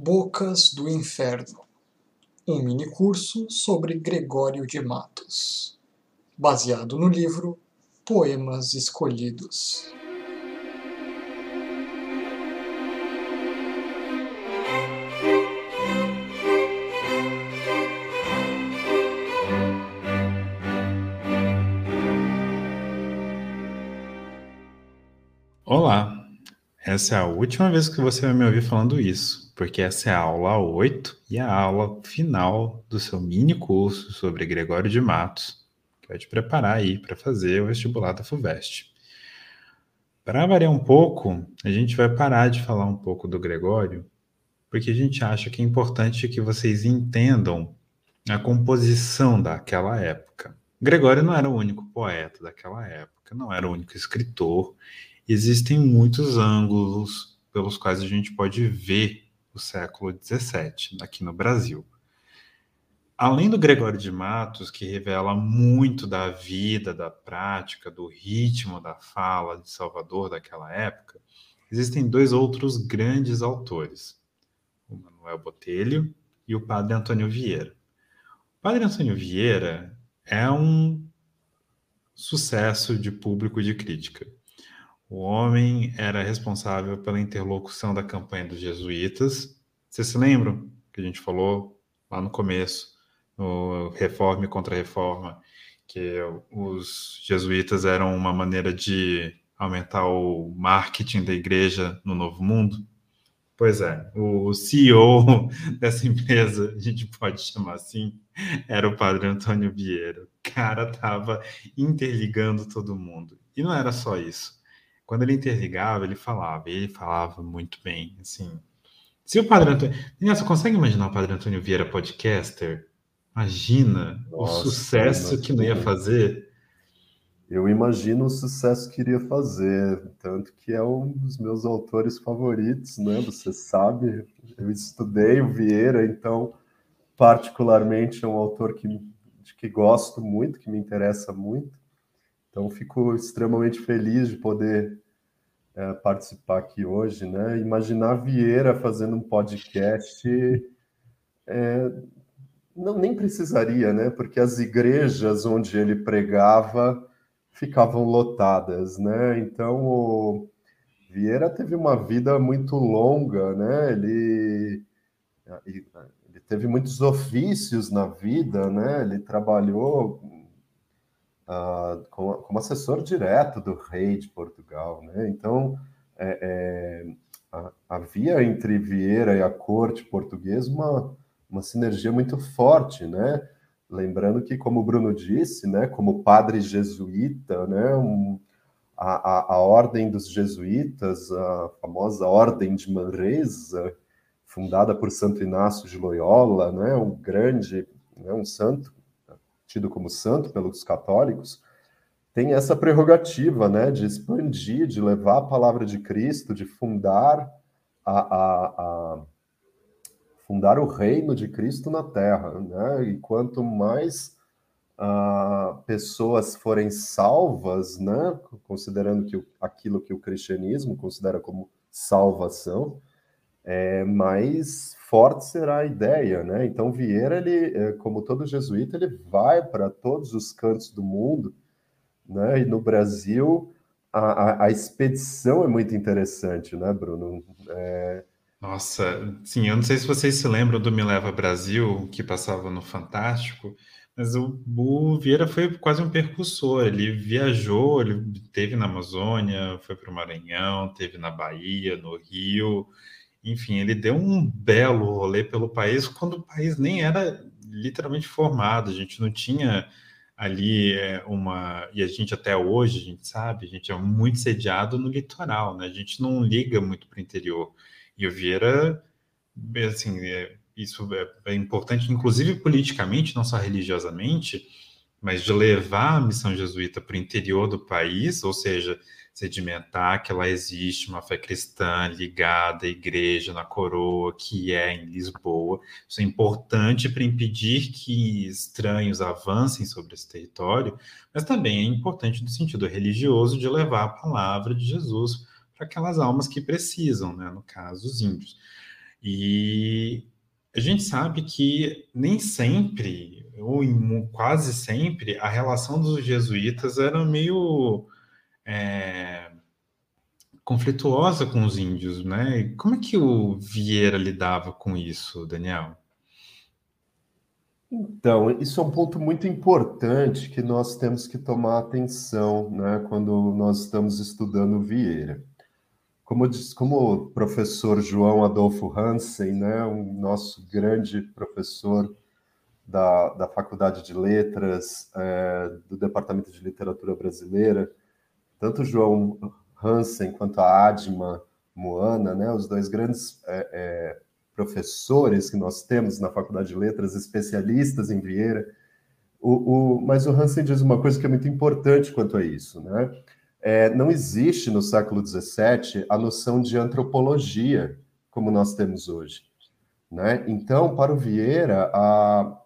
Bocas do Inferno um minicurso sobre Gregório de Matos, baseado no livro Poemas Escolhidos. Olá, essa é a última vez que você vai me ouvir falando isso, porque essa é a aula 8 e a aula final do seu mini curso sobre Gregório de Matos, que vai te preparar aí para fazer o vestibular da FUVEST. Para variar um pouco, a gente vai parar de falar um pouco do Gregório, porque a gente acha que é importante que vocês entendam a composição daquela época. Gregório não era o único poeta daquela época, não era o único escritor, existem muitos ângulos pelos quais a gente pode ver o século XVII aqui no Brasil. Além do Gregório de Matos, que revela muito da vida, da prática, do ritmo da fala de Salvador daquela época, existem dois outros grandes autores, o Manuel Botelho e o Padre Antônio Vieira. O Padre Antônio Vieira é um sucesso de público de crítica. O homem era responsável pela interlocução da campanha dos jesuítas. Vocês se lembram que a gente falou lá no começo, no Reforma e Contra-Reforma, que os jesuítas eram uma maneira de aumentar o marketing da igreja no Novo Mundo? Pois é, o CEO dessa empresa, a gente pode chamar assim, era o padre Antônio Vieira. O cara estava interligando todo mundo. E não era só isso quando ele interligava, ele falava, e ele falava muito bem, assim. Se o Padre Antônio... Você consegue imaginar o Padre Antônio Vieira podcaster? Imagina Nossa, o sucesso que não ia fazer. Eu imagino o sucesso que iria fazer, tanto que é um dos meus autores favoritos, né? Você sabe, eu estudei o Vieira, então particularmente é um autor que, que gosto muito, que me interessa muito. Então, fico extremamente feliz de poder é, participar aqui hoje, né? Imaginar Vieira fazendo um podcast, é, não nem precisaria, né? Porque as igrejas onde ele pregava ficavam lotadas, né? Então, o Vieira teve uma vida muito longa, né? Ele, ele teve muitos ofícios na vida, né? Ele trabalhou uh, como, como, assessor direto do rei de Portugal. Né? Então, é, é, havia entre Vieira e a corte portuguesa uma, uma sinergia muito forte, né? Lembrando que, como o Bruno disse, né, como padre jesuíta, né, um, a, a, a, ordem dos jesuítas, a famosa ordem de Manresa, fundada por Santo Inácio de Loyola, né, um grande, né, um santo tido como santo pelos católicos, tem essa prerrogativa, né, de expandir, de levar a palavra de Cristo, de fundar a, a, a fundar o reino de Cristo na Terra, né? E quanto mais uh, pessoas forem salvas, né, considerando que o, aquilo que o cristianismo considera como salvação, é, mais forte será a ideia, né? Então Vieira, ele, é, como todo jesuíta, ele vai para todos os cantos do mundo, né? E no Brasil a, a, a expedição é muito interessante, né, Bruno? É... Nossa, sim, eu não sei se vocês se lembram do Me Leva Brasil, que passava no Fantástico, mas o, o Vieira foi quase um percussor. Ele viajou, ele teve na Amazônia, foi para o Maranhão, teve na Bahia, no Rio, enfim, ele deu um belo rolê pelo país quando o país nem era literalmente formado, a gente não tinha ali é, uma. E a gente até hoje, a gente sabe, a gente é muito sediado no litoral, né? A gente não liga muito para o interior. E o Vieira, assim, é, isso é, é importante, inclusive politicamente, não só religiosamente, mas de levar a missão jesuíta para o interior do país, ou seja, sedimentar que lá existe uma fé cristã ligada à igreja, na coroa, que é em Lisboa. Isso é importante para impedir que estranhos avancem sobre esse território, mas também é importante no sentido religioso de levar a palavra de Jesus para aquelas almas que precisam, né? no caso, os índios. E a gente sabe que nem sempre, ou quase sempre, a relação dos jesuítas era meio é, conflituosa com os índios, né? Como é que o Vieira lidava com isso, Daniel? Então, isso é um ponto muito importante que nós temos que tomar atenção né, quando nós estamos estudando Vieira. Como, diz, como o professor João Adolfo Hansen, né, um nosso grande professor da, da Faculdade de Letras, é, do Departamento de Literatura Brasileira, tanto João Hansen quanto a Adma Moana, né, os dois grandes é, é, professores que nós temos na Faculdade de Letras, especialistas em Vieira. O, o, mas o Hansen diz uma coisa que é muito importante quanto a isso, né? É, não existe no século XVII a noção de antropologia como nós temos hoje. Né? Então, para o Vieira, a,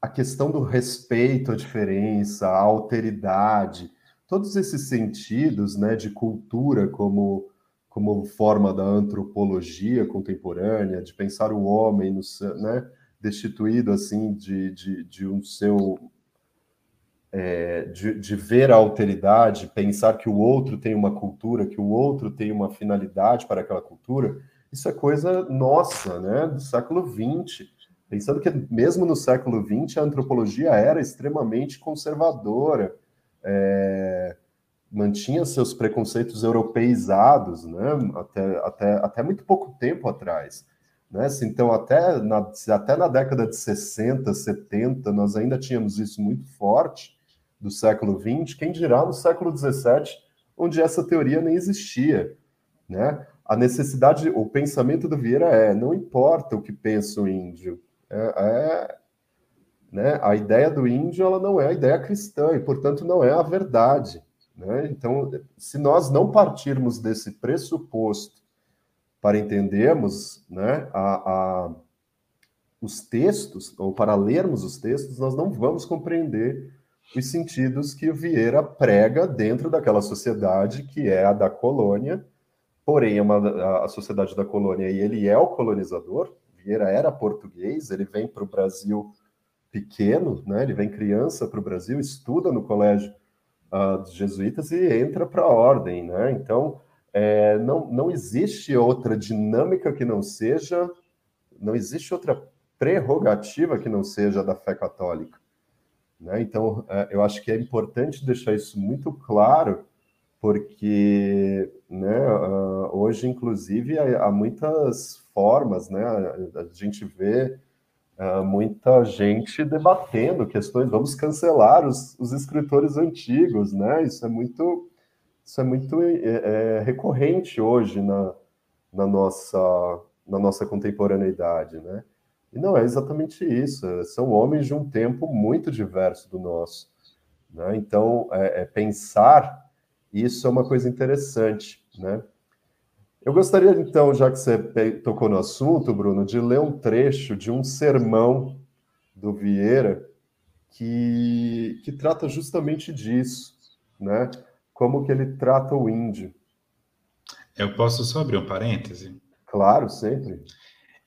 a questão do respeito à diferença, a alteridade, todos esses sentidos né, de cultura como como forma da antropologia contemporânea, de pensar o homem no, né, destituído assim de, de, de um seu é, de, de, ver a alteridade, pensar que o outro tem uma cultura, que o outro tem uma finalidade para aquela cultura, isso é coisa nossa, né, do século XX. Pensando que mesmo no século XX a antropologia era extremamente conservadora, é, mantinha seus preconceitos europeizados, né? Até, até, até muito pouco tempo atrás. Né? Então, até na, até na década de 60, 70, nós ainda tínhamos isso muito forte do século XX, quem dirá no século XVII, onde essa teoria nem existia. Né? A necessidade, o pensamento do Vieira é: não importa o que pensa o índio, é, é né? a ideia do índio ela não é a ideia cristã e, portanto, não é a verdade. Né? Então, se nós não partirmos desse pressuposto para entendermos né, a, a, os textos, ou para lermos os textos, nós não vamos compreender os sentidos que o Vieira prega dentro daquela sociedade que é a da colônia, porém é uma, a sociedade da colônia e ele é o colonizador. Vieira era português, ele vem para o Brasil pequeno, né? ele vem criança para o Brasil, estuda no colégio uh, dos jesuítas e entra para a ordem, né? Então, é, não, não existe outra dinâmica que não seja, não existe outra prerrogativa que não seja da fé católica. Né? Então, é, eu acho que é importante deixar isso muito claro, porque né, uh, hoje, inclusive, há, muitas formas, né? A gente vê uh, muita gente debatendo questões, vamos cancelar os, os escritores antigos, né? Isso é muito, isso é muito é, é, recorrente hoje na, na, nossa, na nossa contemporaneidade, né? E não é exatamente isso, são homens de um tempo muito diverso do nosso. Né? Então, é, é pensar isso é uma coisa interessante, né? Eu gostaria, então, já que você tocou no assunto, Bruno, de ler um trecho de um sermão do Vieira que, que trata justamente disso, né? Como que ele trata o índio. Eu posso só abrir um parêntese? Claro, sempre.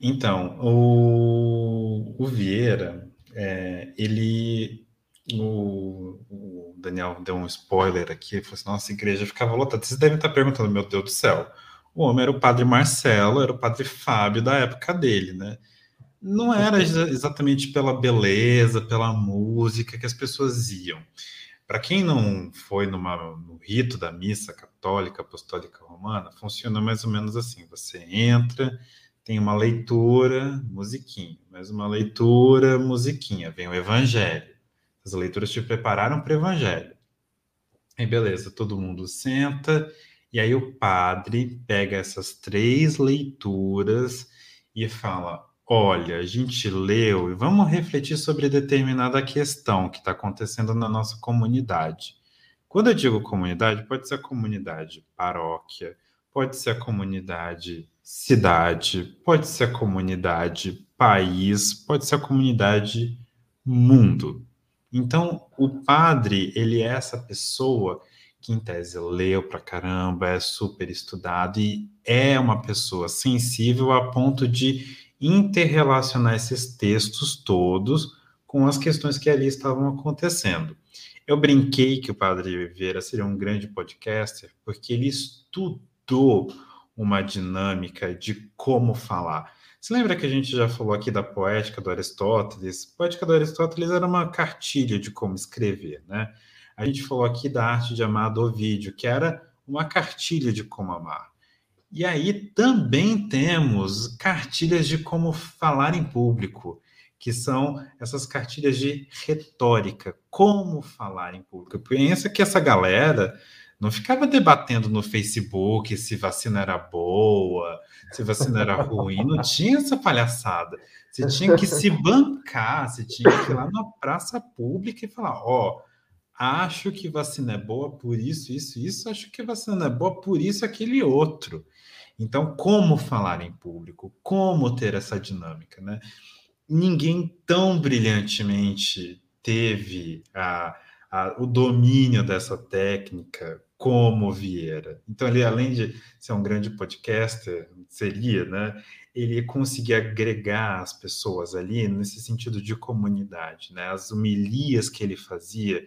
Então, o, o Vieira, é, ele. O, o, Daniel deu um spoiler aqui, ele falou assim: nossa, a igreja ficava lotada. Vocês devem estar perguntando, meu Deus do céu, o homem era o padre Marcelo, era o padre Fábio da época dele, né? Não era exatamente pela beleza, pela música que as pessoas iam. Para quem não foi numa, no rito da missa católica apostólica romana, funciona mais ou menos assim: você entra, tem uma leitura, musiquinha, mais uma leitura, musiquinha, vem o evangelho. As leituras te prepararam para o evangelho. Aí beleza, todo mundo senta e aí o padre pega essas três leituras e fala: olha, a gente leu e vamos refletir sobre determinada questão que está acontecendo na nossa comunidade. Quando eu digo comunidade, pode ser a comunidade paróquia, pode ser a comunidade cidade, pode ser a comunidade país, pode ser a comunidade mundo. Então, o padre, ele é essa pessoa que em tese leu pra caramba, é super estudado e é uma pessoa sensível a ponto de interrelacionar esses textos todos com as questões que ali estavam acontecendo. Eu brinquei que o Padre Vieira seria um grande podcaster porque ele estudou uma dinâmica de como falar. Você lembra que a gente já falou aqui da poética do Aristóteles? A poética do Aristóteles era uma cartilha de como escrever, né? A gente falou aqui da arte de amar do Ovídio, que era uma cartilha de como amar. E aí também temos cartilhas de como falar em público, que são essas cartilhas de retórica, como falar em público. Pensa que essa galera não ficava debatendo no Facebook se vacina era boa, se vacina era ruim, não tinha essa palhaçada. Você tinha que se bancar, você tinha que ir lá na praça pública e falar: ó, oh, acho que vacina é boa por isso, isso, isso, acho que vacina é boa por isso, aquele outro. Então, como falar em público? Como ter essa dinâmica, né? Ninguém tão brilhantemente teve a, a, o domínio dessa técnica como Vieira. Então, ele, além de ser um grande podcaster, seria, né? Ele conseguia agregar as pessoas ali nesse sentido de comunidade, né? As humilhas que ele fazia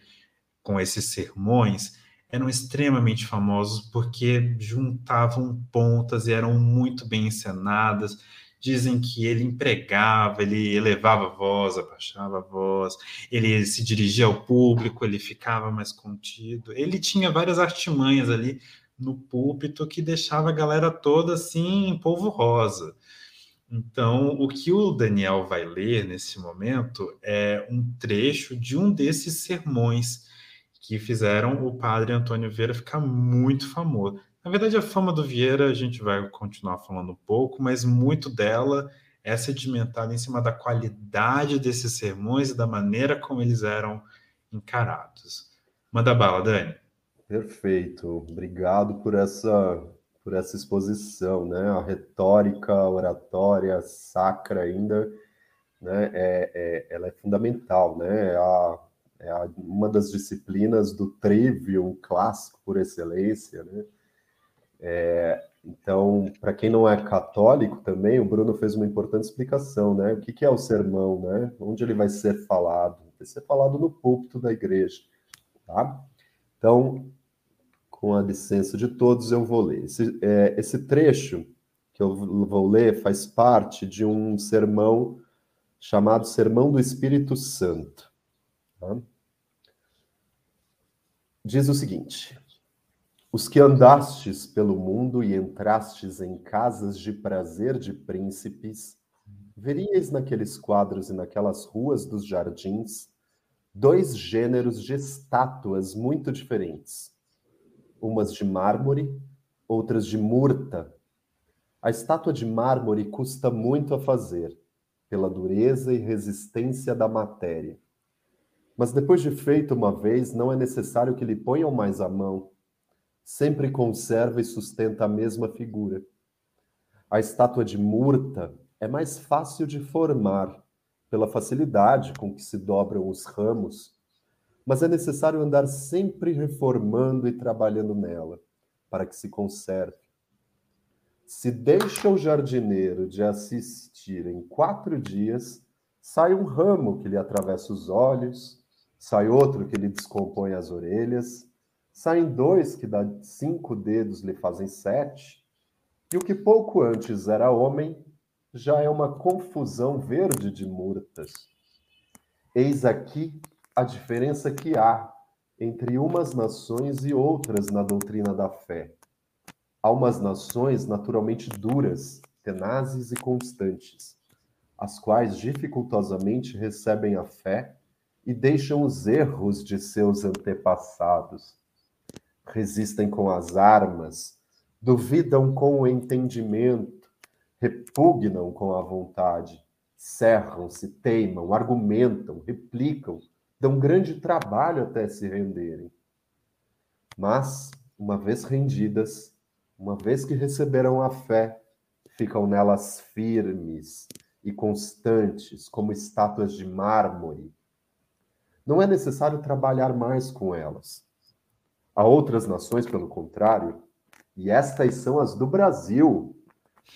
com esses sermões eram extremamente famosos porque juntavam pontas e eram muito bem encenadas. Dizem que ele empregava, ele elevava a voz, abaixava a voz, ele se dirigia ao público, ele ficava mais contido. Ele tinha várias artimanhas ali no púlpito que deixava a galera toda assim em polvo rosa. Então, o que o Daniel vai ler nesse momento é um trecho de um desses sermões que fizeram o padre Antônio Vieira ficar muito famoso. Na verdade, a fama do Vieira a gente vai continuar falando um pouco, mas muito dela é sedimentada em cima da qualidade desses sermões e da maneira como eles eram encarados. Manda bala, Dani. Perfeito. Obrigado por essa por essa exposição, né? A retórica, a oratória sacra ainda, né? É, é, ela é fundamental, né? A, é uma das disciplinas do trivium clássico por excelência, né? É, então, para quem não é católico também, o Bruno fez uma importante explicação, né? O que, que é o sermão, né? Onde ele vai ser falado? Vai ser falado no púlpito da igreja, tá? Então, com a licença de todos, eu vou ler. Esse, é, esse trecho que eu vou ler faz parte de um sermão chamado Sermão do Espírito Santo. Tá? Diz o seguinte: Os que andastes pelo mundo e entrastes em casas de prazer de príncipes, veríeis naqueles quadros e naquelas ruas dos jardins dois gêneros de estátuas muito diferentes, umas de mármore, outras de murta. A estátua de mármore custa muito a fazer, pela dureza e resistência da matéria mas depois de feito uma vez, não é necessário que lhe ponham mais a mão. Sempre conserva e sustenta a mesma figura. A estátua de Murta é mais fácil de formar, pela facilidade com que se dobram os ramos, mas é necessário andar sempre reformando e trabalhando nela, para que se conserve. Se deixa o jardineiro de assistir em quatro dias, sai um ramo que lhe atravessa os olhos, sai outro que lhe descompõe as orelhas, saem dois que dá cinco dedos lhe fazem sete, e o que pouco antes era homem já é uma confusão verde de murtas. Eis aqui a diferença que há entre umas nações e outras na doutrina da fé. Há umas nações naturalmente duras, tenazes e constantes, as quais dificultosamente recebem a fé e deixam os erros de seus antepassados. Resistem com as armas, duvidam com o entendimento, repugnam com a vontade, cerram-se, teimam, argumentam, replicam, dão grande trabalho até se renderem. Mas, uma vez rendidas, uma vez que receberam a fé, ficam nelas firmes e constantes, como estátuas de mármore, não é necessário trabalhar mais com elas. Há outras nações, pelo contrário, e estas são as do Brasil,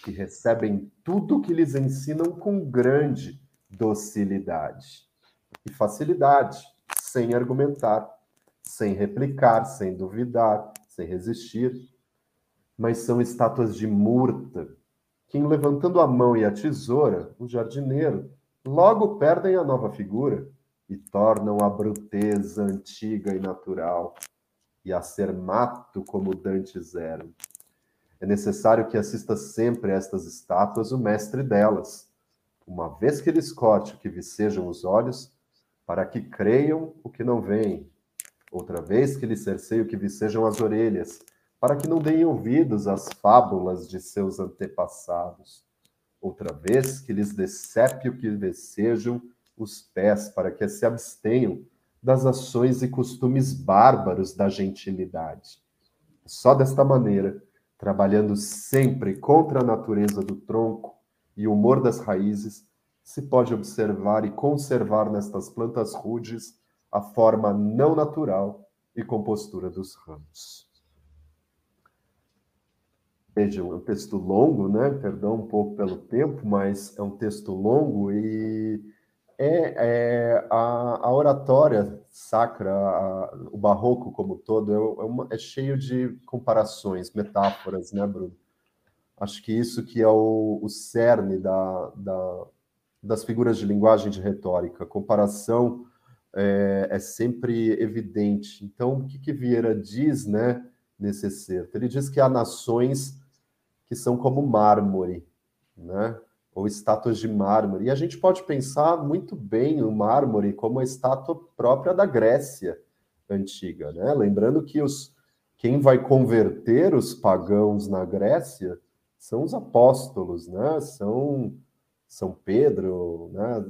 que recebem tudo que lhes ensinam com grande docilidade e facilidade, sem argumentar, sem replicar, sem duvidar, sem resistir. Mas são estátuas de murta, que, levantando a mão e a tesoura, o jardineiro, logo perdem a nova figura e tornam a bruteza antiga e natural, e a ser mato como dantes eram. É necessário que assista sempre a estas estátuas o mestre delas, uma vez que lhes corte o que vicejam os olhos, para que creiam o que não veem, outra vez que lhes cerceie o que vicejam as orelhas, para que não deem ouvidos às fábulas de seus antepassados, outra vez que lhes decepe o que vicejam os pés, para que se abstenham das ações e costumes bárbaros da gentilidade. Só desta maneira, trabalhando sempre contra a natureza do tronco e o humor das raízes, se pode observar e conservar nestas plantas rudes a forma não natural e compostura dos ramos. Vejam, é um texto longo, né? Perdão um pouco pelo tempo, mas é um texto longo e é, é a, a, oratória sacra, a, o barroco como todo, é, é, uma, é, cheio de comparações, metáforas, né, Bruno? Acho que isso que é o, o cerne da, da, das figuras de linguagem de retórica. Comparação é, é sempre evidente. Então, o que, que Vieira diz, né, nesse excerto? Ele diz que há nações que são como mármore, né? Ou estátuas de mármore. E a gente pode pensar muito bem o mármore como a estátua própria da Grécia antiga, né? Lembrando que os quem vai converter os pagãos na Grécia são os apóstolos, né? São São Pedro, né?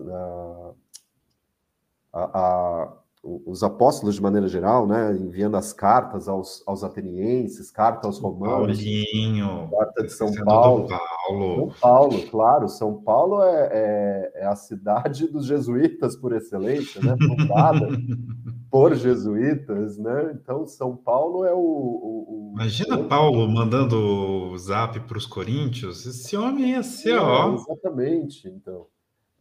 A, a, os apóstolos de maneira geral, né, enviando as cartas aos, aos atenienses, carta aos romanos, Paulinho, carta de São Paulo. Paulo. São Paulo, claro, São Paulo é, é, é, a cidade dos jesuítas por excelência, né, fundada por jesuítas, né, então São Paulo é o... o, o Imagina. Paulo mandando o zap para os coríntios, esse homem ia ser, é, ó... Exatamente, então...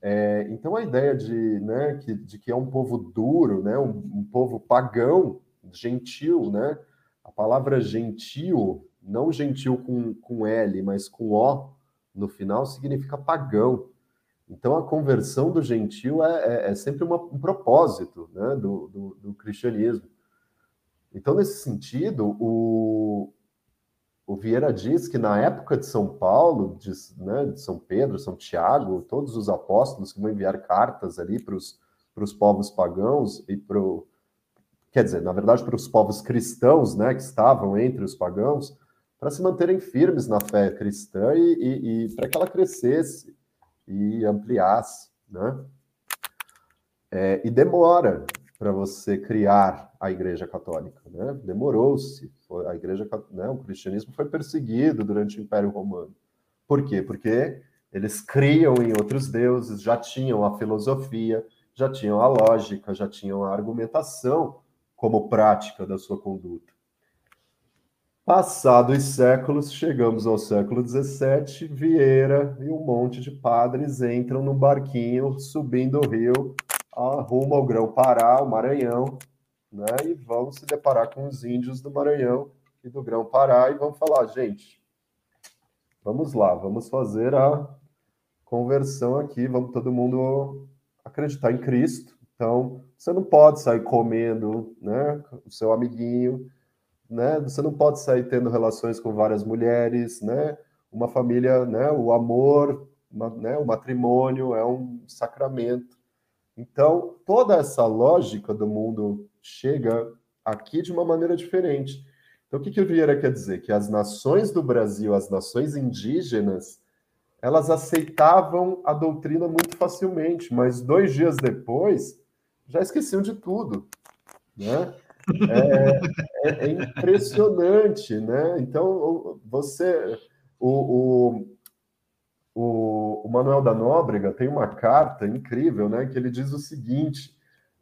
É, então a ideia de, né, que, de que é um povo duro, né, um, um, povo pagão, gentil, né? A palavra gentil, não gentil com, com L, mas com O no final, significa pagão. Então a conversão do gentil é, é, é sempre uma, um propósito né, do, do, do cristianismo. Então, nesse sentido, o, o Vieira diz que na época de São Paulo, de, né, de São Pedro, São Tiago, todos os apóstolos que vão enviar cartas ali para os povos pagãos e para quer dizer, na verdade, para os povos cristãos, né, que estavam entre os pagãos, para se manterem firmes na fé cristã e, e, e para que ela crescesse e ampliasse, né? É, e demora para você criar a Igreja Católica, né? Demorou-se a igreja, né, o cristianismo foi perseguido durante o Império Romano. Por quê? Porque eles criam em outros deuses, já tinham a filosofia, já tinham a lógica, já tinham a argumentação como prática da sua conduta. Passados séculos, chegamos ao século XVII, Vieira e um monte de padres entram no barquinho subindo o rio, rumo ao Grão-Pará, o Maranhão, né? E vamos se deparar com os índios do Maranhão e do Grão-Pará e vamos falar, gente, vamos lá, vamos fazer a conversão aqui, vamos todo mundo acreditar em Cristo. Então, você não pode sair comendo, né, o seu amiguinho, né? Você não pode sair tendo relações com várias mulheres, né? Uma família, né, o amor, uma, né, o matrimônio é um sacramento. Então, toda essa lógica do mundo chega aqui de uma maneira diferente. Então, o que, que o Vieira quer dizer? Que as nações do Brasil, as nações indígenas, elas aceitavam a doutrina muito facilmente, mas dois dias depois já esqueciam de tudo. Né? É, é, é impressionante, né? Então, você. O, o, o, o Manuel da Nóbrega tem uma carta incrível, né? Que ele diz o seguinte: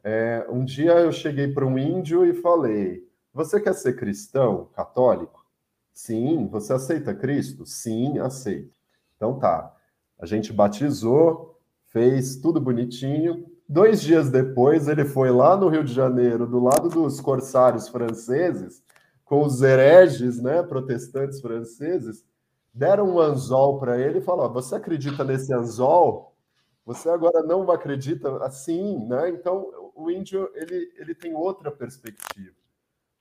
é, um dia eu cheguei para um índio e falei: Você quer ser cristão, católico? Sim. Você aceita Cristo? Sim, aceito. Então tá. A gente batizou, fez tudo bonitinho. Dois dias depois, ele foi lá no Rio de Janeiro, do lado dos corsários franceses, com os hereges, né, protestantes franceses, deram um anzol para ele e falaram: Você acredita nesse anzol? Você agora não acredita assim, né? Então, o índio ele, ele tem outra perspectiva.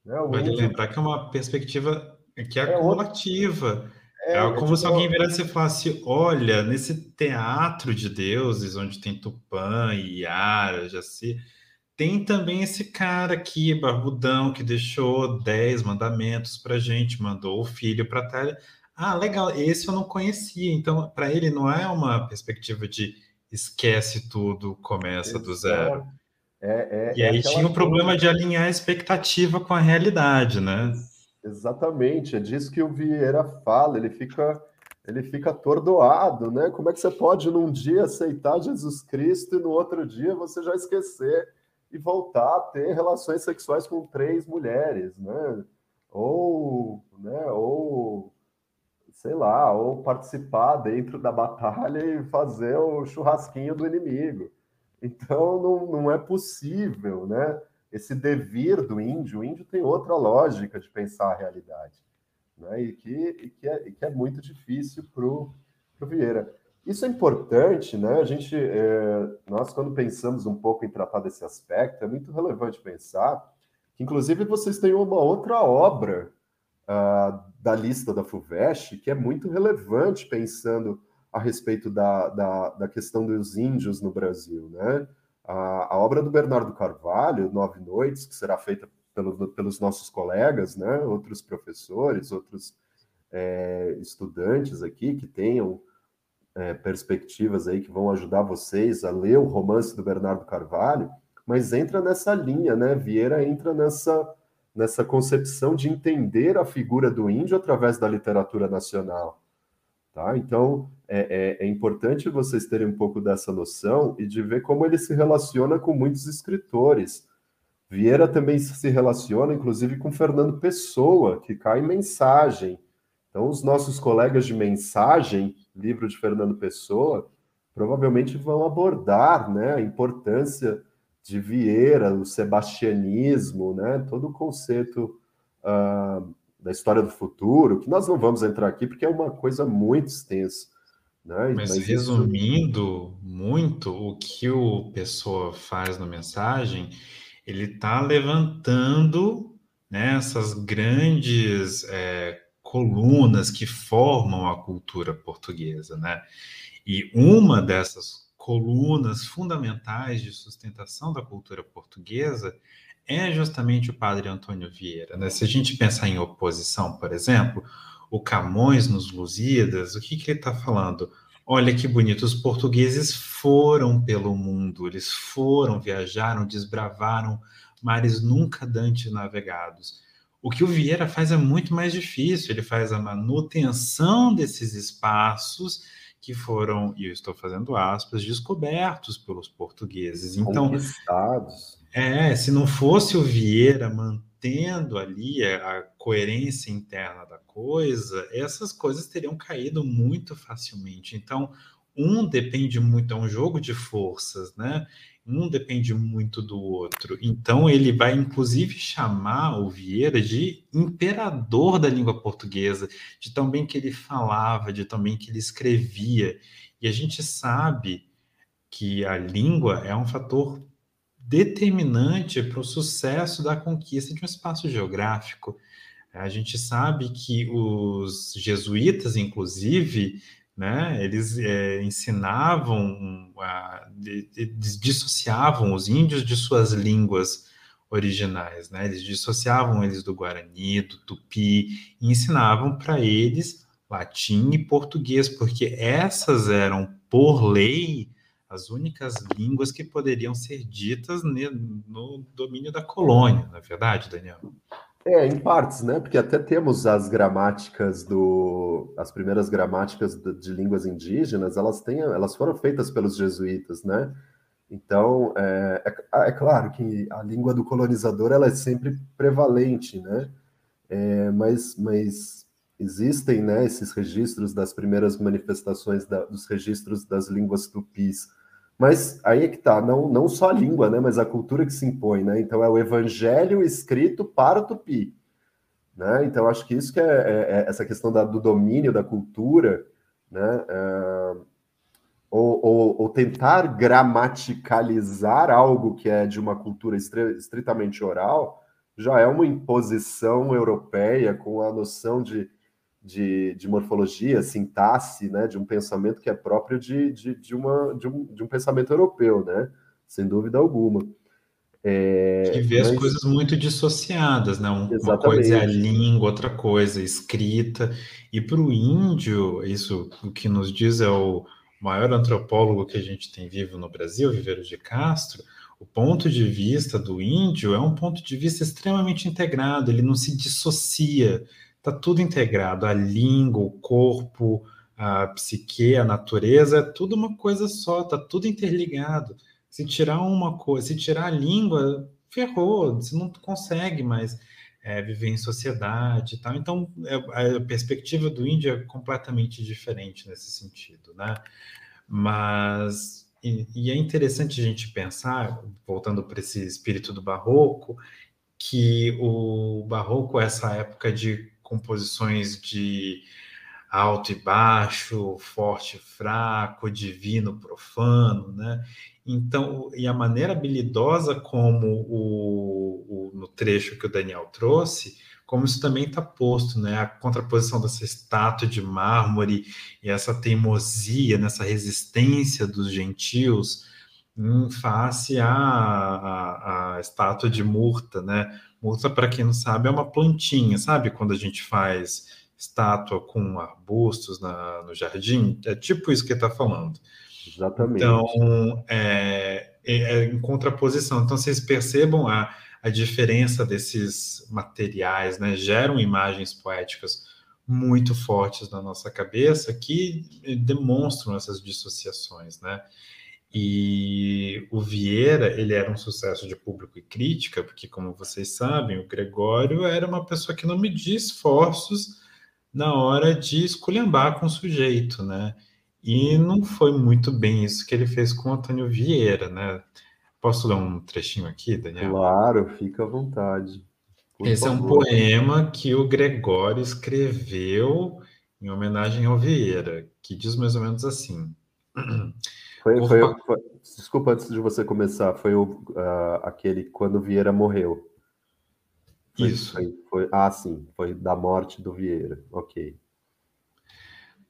Né? Vale índio... lembrar que é uma perspectiva que é, é acumulativa. É, é, como é se alguém virasse e falasse: olha, nesse teatro de deuses, onde tem Tupã, Yara, Jaci, tem também esse cara aqui, barbudão, que deixou 10 mandamentos para gente, mandou o filho para a terra. Ah, legal, esse eu não conhecia. Então, para ele, não é uma perspectiva de esquece tudo, começa Exato. do zero. É, é, e aí tinha o problema de alinhar a expectativa com a realidade, né? Exatamente, é disso que o Vieira fala, ele fica ele fica atordoado, né? Como é que você pode num dia aceitar Jesus Cristo e no outro dia você já esquecer e voltar a ter relações sexuais com três mulheres, né? Ou, né, ou sei lá, ou participar dentro da batalha e fazer o churrasquinho do inimigo. Então não, não é possível, né? esse devir do índio, o índio tem outra lógica de pensar a realidade, né? e, que, e que, é, e que é muito difícil para o Vieira. Isso é importante, né? A gente, é, nós quando pensamos um pouco em tratar desse aspecto, é muito relevante pensar que, inclusive, vocês têm uma outra obra uh, da lista da FUVEST que é muito relevante pensando a respeito da, da, da questão dos índios no Brasil, né? A, a obra do Bernardo Carvalho, Nove Noites, que será feita pelo, pelos nossos colegas, né, outros professores, outros é, estudantes aqui que tenham é, perspectivas aí que vão ajudar vocês a ler o romance do Bernardo Carvalho, mas entra nessa linha, né? Vieira entra nessa, nessa concepção de entender a figura do índio através da literatura nacional. Tá? Então, é, é, é, importante vocês terem um pouco dessa noção e de ver como ele se relaciona com muitos escritores. Vieira também se relaciona, inclusive, com Fernando Pessoa, que cai em mensagem. Então, os nossos colegas de mensagem, livro de Fernando Pessoa, provavelmente vão abordar né, a importância de Vieira, o sebastianismo, né, todo o conceito uh, da história do futuro, que nós não vamos entrar aqui porque é uma coisa muito extensa. Né? Mas, Mas resumindo isso... muito o que o pessoa faz na mensagem, ele está levantando né, essas grandes é, colunas que formam a cultura portuguesa, né? E uma dessas colunas fundamentais de sustentação da cultura portuguesa é justamente o padre Antônio Vieira. Né? Se a gente pensar em oposição, por exemplo, o Camões nos Lusíadas, o que, que ele está falando? Olha que bonito, os portugueses foram pelo mundo, eles foram, viajaram, desbravaram mares nunca dantes navegados. O que o Vieira faz é muito mais difícil, ele faz a manutenção desses espaços que foram, e eu estou fazendo aspas, descobertos pelos portugueses. Então, Conquistados. É, se não fosse o Vieira mantendo ali a, a coerência interna da coisa, essas coisas teriam caído muito facilmente. Então, um depende muito, é um jogo de forças, né? Um depende muito do outro. Então, ele vai, inclusive, chamar o Vieira de imperador da língua portuguesa, de tão bem que ele falava, de tão bem que ele escrevia. E a gente sabe que a língua é um fator determinante para o sucesso da conquista de um espaço geográfico. A gente sabe que os jesuítas, inclusive, né, eles é, ensinavam, a, de, de, dissociavam os índios de suas línguas originais, né? Eles dissociavam eles do Guarani, do Tupi, e ensinavam para eles latim e português, porque essas eram, por lei, as únicas línguas que poderiam ser ditas no domínio da colônia, na é verdade, Daniel? É, em partes, né? Porque até temos as gramáticas do, as primeiras gramáticas de, línguas indígenas, elas têm, elas foram feitas pelos jesuítas, né? Então, é, é, é, claro que a língua do colonizador ela é sempre prevalente, né? É, mas, mas existem né, esses registros das primeiras manifestações da, dos registros das línguas tupis. Mas aí é que tá, não, não só a língua, né, mas a cultura que se impõe, né? Então é o evangelho escrito para o tupi. Né? Então acho que isso que é, é, é essa questão da, do domínio da cultura, né? É, ou, ou, ou, tentar gramaticalizar algo que é de uma cultura estritamente oral, já é uma imposição europeia com a noção de, de, de morfologia, sintaxe, né, de um pensamento que é próprio de, de, de, uma, de, um, de um pensamento europeu, né, sem dúvida alguma. É, que vê mas... as coisas muito dissociadas, né? Um, uma coisa é a língua, outra coisa é escrita. E para o índio, isso o que nos diz é o maior antropólogo que a gente tem vivo no Brasil, Viveiro de Castro, o ponto de vista do índio é um ponto de vista extremamente integrado, ele não se dissocia, está tudo integrado, a língua, o corpo, a psique, a natureza, é tudo uma coisa só, está tudo interligado. Se tirar uma coisa, se tirar a língua, ferrou, você não consegue mais é, viver em sociedade e tal. Então, é, a perspectiva do índio é completamente diferente nesse sentido, né? Mas e, e, é interessante a gente pensar, voltando para esse espírito do barroco, que o barroco essa época de composições de alto e baixo, forte e fraco, divino, profano, né? Então, e a maneira habilidosa como o, o no trecho que o Daniel trouxe, como isso também está posto, né? A contraposição dessa estátua de mármore e essa teimosia, nessa resistência dos gentios em face à, à, à estátua de Murta, né? Murta, para quem não sabe, é uma plantinha, sabe? Quando a gente faz estátua com arbustos na, no jardim, é tipo isso que ele está falando. Exatamente. Então, é, é, é, em contraposição. Então, vocês percebam a a diferença desses materiais, né, geram imagens poéticas muito fortes na nossa cabeça que demonstram essas dissociações, né? E o Vieira, ele era um sucesso de público e crítica, porque, como vocês sabem, o Gregório era uma pessoa que não media esforços na hora de esculhambar com o sujeito, né? E não foi muito bem isso que ele fez com o Antônio Vieira, né? Posso ler um trechinho aqui, Daniel? Claro, fica à vontade. Esse favor. é um poema que o Gregório escreveu em homenagem ao Vieira, que diz mais ou menos assim. Foi, foi, foi desculpa, antes de você começar, foi o, uh, aquele quando Vieira morreu. Foi, Isso. Foi, ah, sim, foi da morte do Vieira, ok.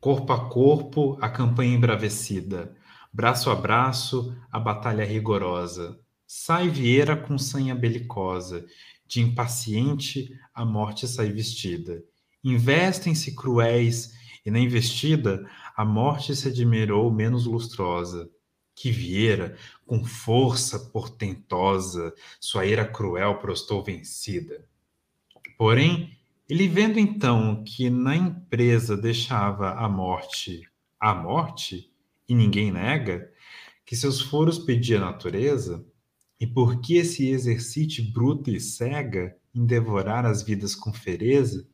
Corpo a corpo, a campanha embravecida Braço a braço, a batalha rigorosa. Sai Vieira com sanha belicosa, de impaciente a morte sai vestida. Investem-se cruéis, e na investida a morte se admirou menos lustrosa. Que Vieira, com força portentosa, sua ira cruel prostou vencida. Porém, ele vendo então que na empresa deixava a morte a morte, e ninguém nega, que seus foros pedia a natureza, e por que exercite bruta e cega em devorar as vidas com fereza,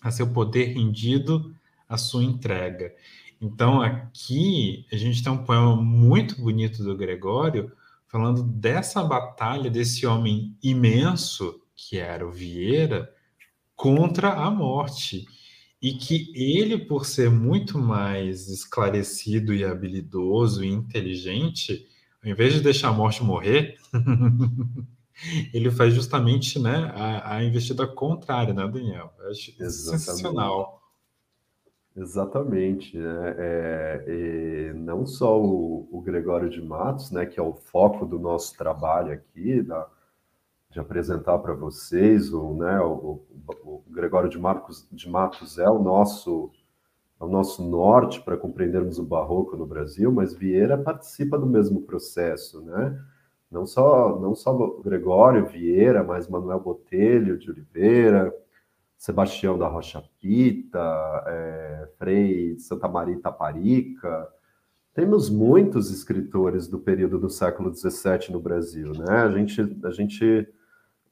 a seu poder rendido, a sua entrega. Então, aqui a gente tem um poema muito bonito do Gregório, falando dessa batalha desse homem imenso, que era o Vieira, contra a morte e que ele, por ser muito mais esclarecido e habilidoso e inteligente, ao invés de deixar a morte morrer, ele faz justamente né, a, a, investida contrária, né, Daniel? Eu acho Exatamente. sensacional. Exatamente. Né? É, não só o, o, Gregório de Matos, né, que é o foco do nosso trabalho aqui, da, de apresentar para vocês o, né, o, o, Gregório de, Marcos, de Matos é o nosso é o nosso norte para compreendermos o barroco no Brasil, mas Vieira participa do mesmo processo, né? Não só não só Gregório Vieira, mas Manuel Botelho de Oliveira, Sebastião da Rocha Pita, é, Frei Santa Maria Itaparica, temos muitos escritores do período do século XVII no Brasil, né? A gente, a gente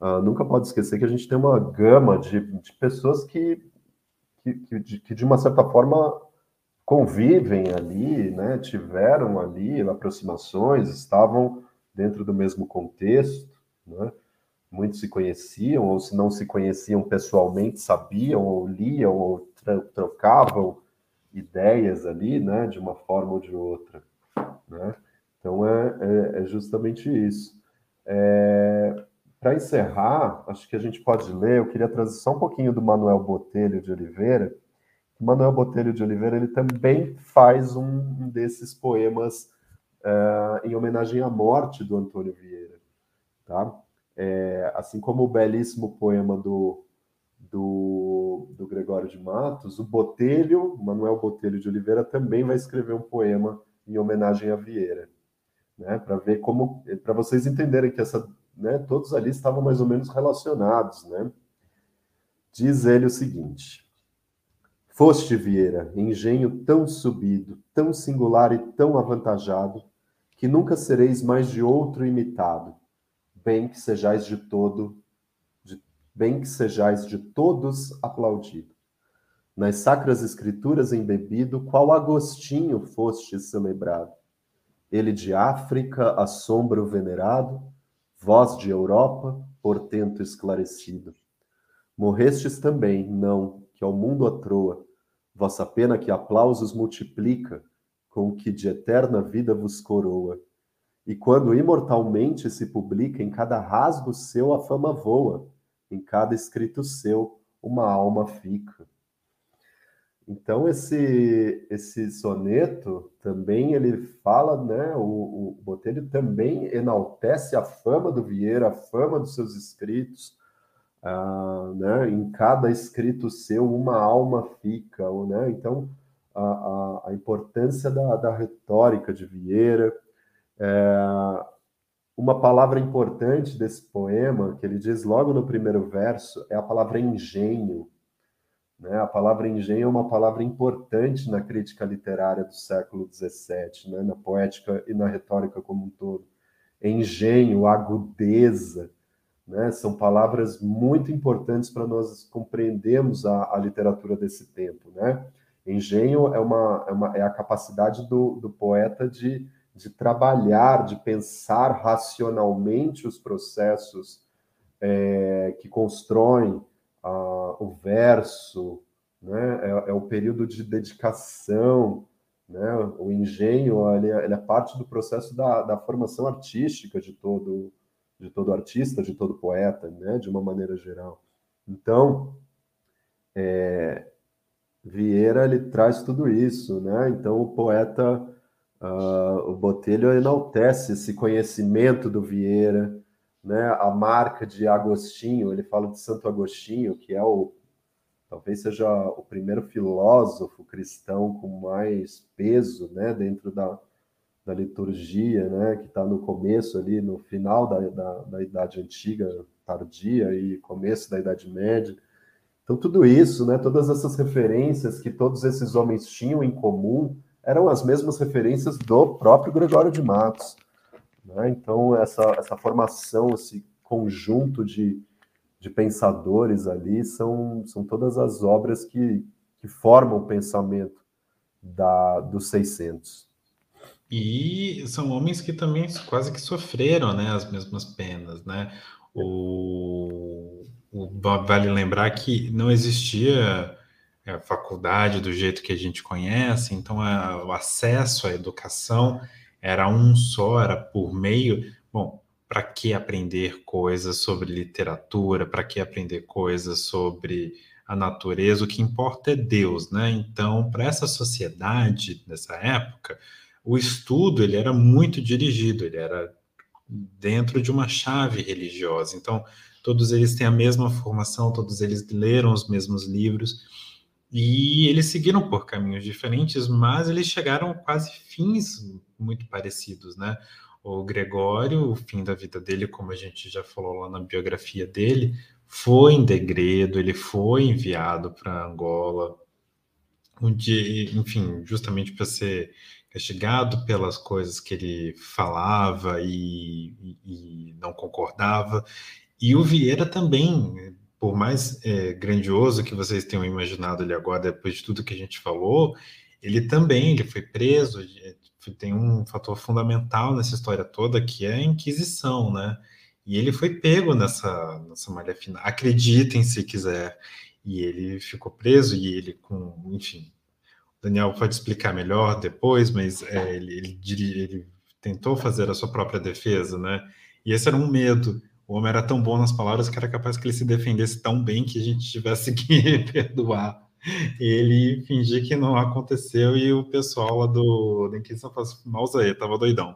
uh, nunca pode esquecer que a gente tem uma gama de, de pessoas que, que, que, de, que, de uma certa forma, convivem ali, né? Tiveram ali aproximações, estavam dentro do mesmo contexto, né? Muitos se conheciam, ou se não se conheciam pessoalmente, sabiam, ou liam, ou trocavam ideias ali, né, de uma forma ou de outra, né? Então é, é, é justamente isso. É, Para encerrar, acho que a gente pode ler. Eu queria trazer só um pouquinho do Manuel Botelho de Oliveira. Manuel Botelho de Oliveira ele também faz um, um desses poemas é, em homenagem à morte do Antônio Vieira, tá? É, assim como o belíssimo poema do do, do Gregório de Matos, o Botelho, Manuel Botelho de Oliveira, também vai escrever um poema em homenagem a Vieira, né? Para ver como, para vocês entenderem que essa, né? Todos ali estavam mais ou menos relacionados, né? Diz ele o seguinte: Foste, Vieira, engenho tão subido, tão singular e tão avantajado, que nunca sereis mais de outro imitado, bem que sejais de todo bem que sejais de todos aplaudido. Nas sacras escrituras embebido, qual Agostinho foste celebrado. Ele de África, assombro venerado, vós de Europa, portento esclarecido. Morrestes também, não, que ao mundo atroa, vossa pena que aplausos multiplica, com que de eterna vida vos coroa. E quando imortalmente se publica, em cada rasgo seu a fama voa, em cada escrito seu uma alma fica. Então esse esse soneto também ele fala, né? O, o Botelho também enaltece a fama do Vieira, a fama dos seus escritos, ah, né? Em cada escrito seu uma alma fica, né? Então a, a, a importância da, da retórica de Vieira, é, uma palavra importante desse poema, que ele diz logo no primeiro verso, é a palavra engenho. Né? A palavra engenho é uma palavra importante na crítica literária do século XVII, né? na poética e na retórica como um todo. Engenho, agudeza, né? são palavras muito importantes para nós compreendermos a, a, literatura desse tempo. Né? Engenho é, uma, é, uma, é a capacidade do, do poeta de de trabalhar, de pensar racionalmente os processos é, que constroem uh, o verso, né? É, é, o período de dedicação, né? O engenho ele é, ele é parte do processo da, da, formação artística de todo de todo artista, de todo poeta, né? De uma maneira geral. Então, é, Vieira ele traz tudo isso, né? Então o poeta Uh, o Botelho enaltece esse conhecimento do Vieira, né? A marca de Agostinho, ele fala de Santo Agostinho, que é o talvez seja o primeiro filósofo cristão com mais peso, né? Dentro da, da liturgia, né? Que está no começo ali, no final da, da, da Idade Antiga, tardia e começo da Idade Média. Então tudo isso, né? Todas essas referências que todos esses homens tinham em comum eram as mesmas referências do próprio Gregório de Matos. Né? Então, essa, essa formação, esse conjunto de, de pensadores ali, são, são todas as obras que, que formam o pensamento da, dos 600. E são homens que também quase que sofreram né, as mesmas penas. Né? O, o, vale lembrar que não existia a faculdade do jeito que a gente conhece, então a, o acesso à educação era um só, era por meio. Bom, para que aprender coisas sobre literatura? Para que aprender coisas sobre a natureza? O que importa é Deus, né? Então, para essa sociedade dessa época, o estudo ele era muito dirigido, ele era dentro de uma chave religiosa. Então, todos eles têm a mesma formação, todos eles leram os mesmos livros. E eles seguiram por caminhos diferentes, mas eles chegaram quase fins muito parecidos, né? O Gregório, o fim da vida dele, como a gente já falou lá na biografia dele, foi em degredo, ele foi enviado para Angola, onde, enfim, justamente para ser castigado pelas coisas que ele falava e, e não concordava. E o Vieira também, por mais é, grandioso que vocês tenham imaginado ele agora, depois de tudo que a gente falou, ele também ele foi preso. Tem um fator fundamental nessa história toda que é a Inquisição, né? E ele foi pego nessa, nessa malha fina. Acreditem se quiser. E ele ficou preso e ele com, enfim, Daniel pode explicar melhor depois, mas é, ele, ele, ele, tentou fazer a sua própria defesa, né? E esse era um medo. O homem era tão bom nas palavras que era capaz que ele se defendesse tão bem que a gente tivesse que perdoar. Ele fingir que não aconteceu e o pessoal lá do da Inquisição assim, mouse aí, tava doidão.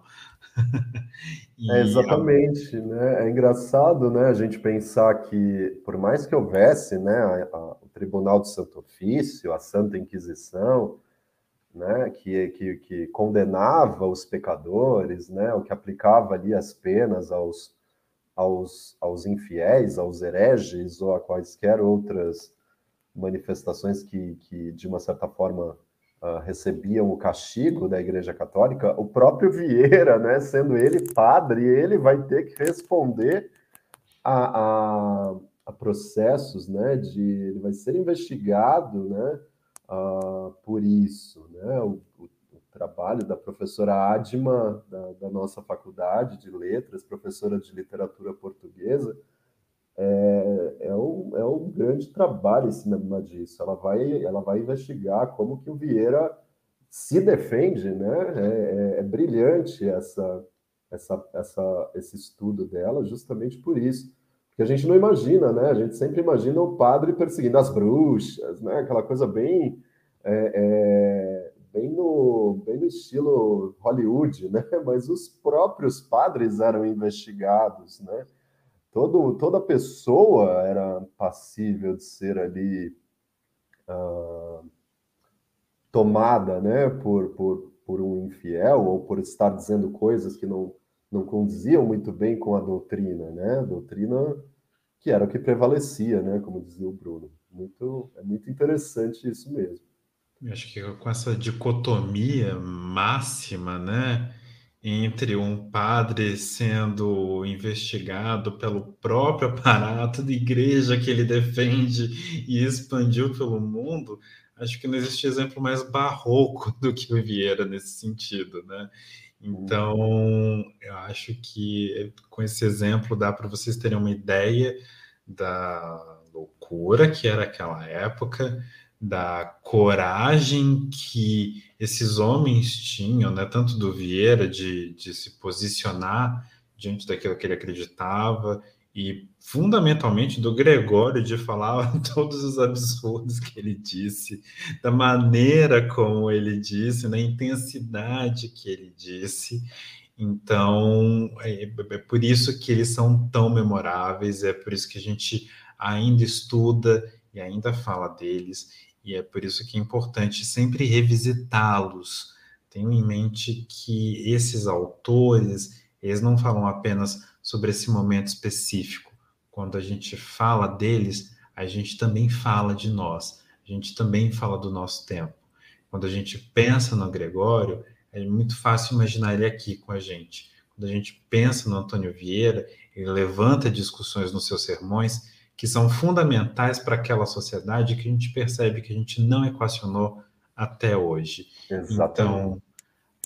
e, é exatamente, né? É engraçado, né, a gente pensar que, por mais que houvesse, né, a, a, o Tribunal do Santo Ofício, a Santa Inquisição, né, que, que, que condenava os pecadores, né, o que aplicava ali as penas aos, aos, aos infiéis, aos hereges ou a quaisquer outras manifestações que, que de uma certa forma uh, recebiam o castigo da Igreja Católica, o próprio Vieira, né, sendo ele padre, ele vai ter que responder a, a, a processos, né, de ele vai ser investigado, né, uh, por isso, né, o, o, trabalho da professora Adma da, da nossa faculdade de letras, professora de literatura portuguesa, é, é, um, é um grande trabalho em cima disso. Ela vai, ela vai investigar como que o Vieira se defende, né? É, é, é brilhante essa, essa, essa, esse estudo dela, justamente por isso. Porque a gente não imagina, né? A gente sempre imagina o padre perseguindo as bruxas, né? Aquela coisa bem, é, é, bem, no, bem no estilo Hollywood, né? Mas os próprios padres eram investigados, né? todo, toda pessoa era passível de ser ali uh, tomada né, por, por, por um infiel ou por estar dizendo coisas que não, não condiziam muito bem com a doutrina, né? Doutrina que era o que prevalecia, né? Como dizia o Bruno. Muito, é muito interessante isso mesmo. Eu acho que com essa dicotomia máxima, né? entre um padre sendo investigado pelo próprio aparato da igreja que ele defende e expandiu pelo mundo, acho que não existe exemplo mais barroco do que o Vieira nesse sentido, né? Então, eu acho que com esse exemplo dá para vocês terem uma ideia da loucura que era aquela época, da coragem que esses homens tinham, né, tanto do Vieira de, de se posicionar diante daquilo que ele acreditava e fundamentalmente do Gregório de falar todos os absurdos que ele disse, da maneira como ele disse, na intensidade que ele disse. Então, é, é por isso que eles são tão memoráveis, é por isso que a gente ainda estuda e ainda fala deles e é por isso que é importante sempre revisitá-los. Tenho em mente que esses autores, eles não falam apenas sobre esse momento específico. Quando a gente fala deles, a gente também fala de nós, a gente também fala do nosso tempo. Quando a gente pensa no Gregório, é muito fácil imaginar ele aqui com a gente. Quando a gente pensa no Antônio Vieira, ele levanta discussões nos seus sermões que são fundamentais para aquela sociedade que a gente percebe que a gente não equacionou até hoje. Exatamente. Então,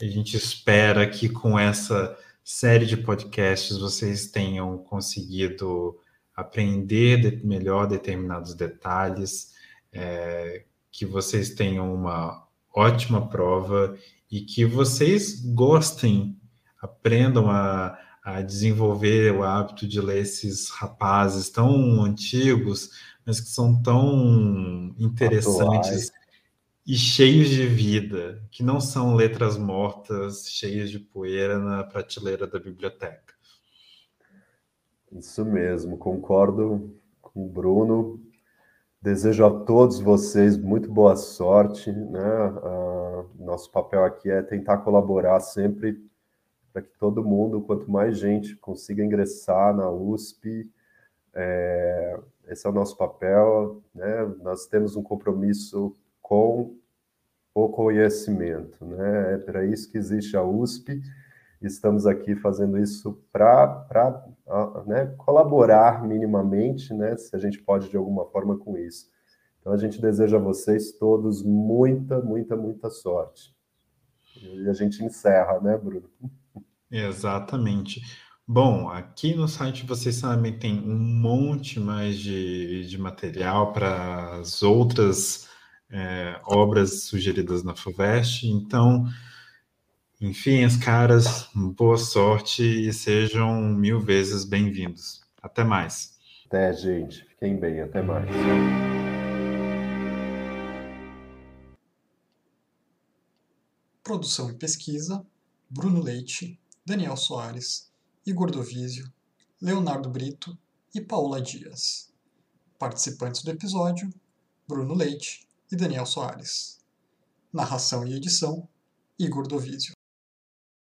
a gente espera que com essa série de podcasts vocês tenham conseguido aprender melhor determinados detalhes, é, que vocês tenham uma ótima prova e que vocês gostem, aprendam a a desenvolver o hábito de ler esses rapazes tão antigos, mas que são tão interessantes Atuais. e cheios de vida, que não são letras mortas, cheias de poeira na prateleira da biblioteca. Isso mesmo, concordo com o Bruno. Desejo a todos vocês muito boa sorte. Né? Uh, nosso papel aqui é tentar colaborar sempre para que todo mundo, quanto mais gente consiga ingressar na USP, é, esse é o nosso papel, né? Nós temos um compromisso com o conhecimento, né? É para isso que existe a USP. Estamos aqui fazendo isso para né, colaborar minimamente, né? Se a gente pode de alguma forma com isso. Então a gente deseja a vocês todos muita, muita, muita sorte. E a gente encerra, né, Bruno? Exatamente. Bom, aqui no site vocês também tem um monte mais de, de material para as outras é, obras sugeridas na FUVEST. Então, enfim, as caras, boa sorte e sejam mil vezes bem-vindos. Até mais. Até, gente. Fiquem bem. Até mais. Produção e pesquisa: Bruno Leite, Daniel Soares, Igor Dovísio, Leonardo Brito e Paula Dias. Participantes do episódio: Bruno Leite e Daniel Soares. Narração e edição: Igor Dovísio.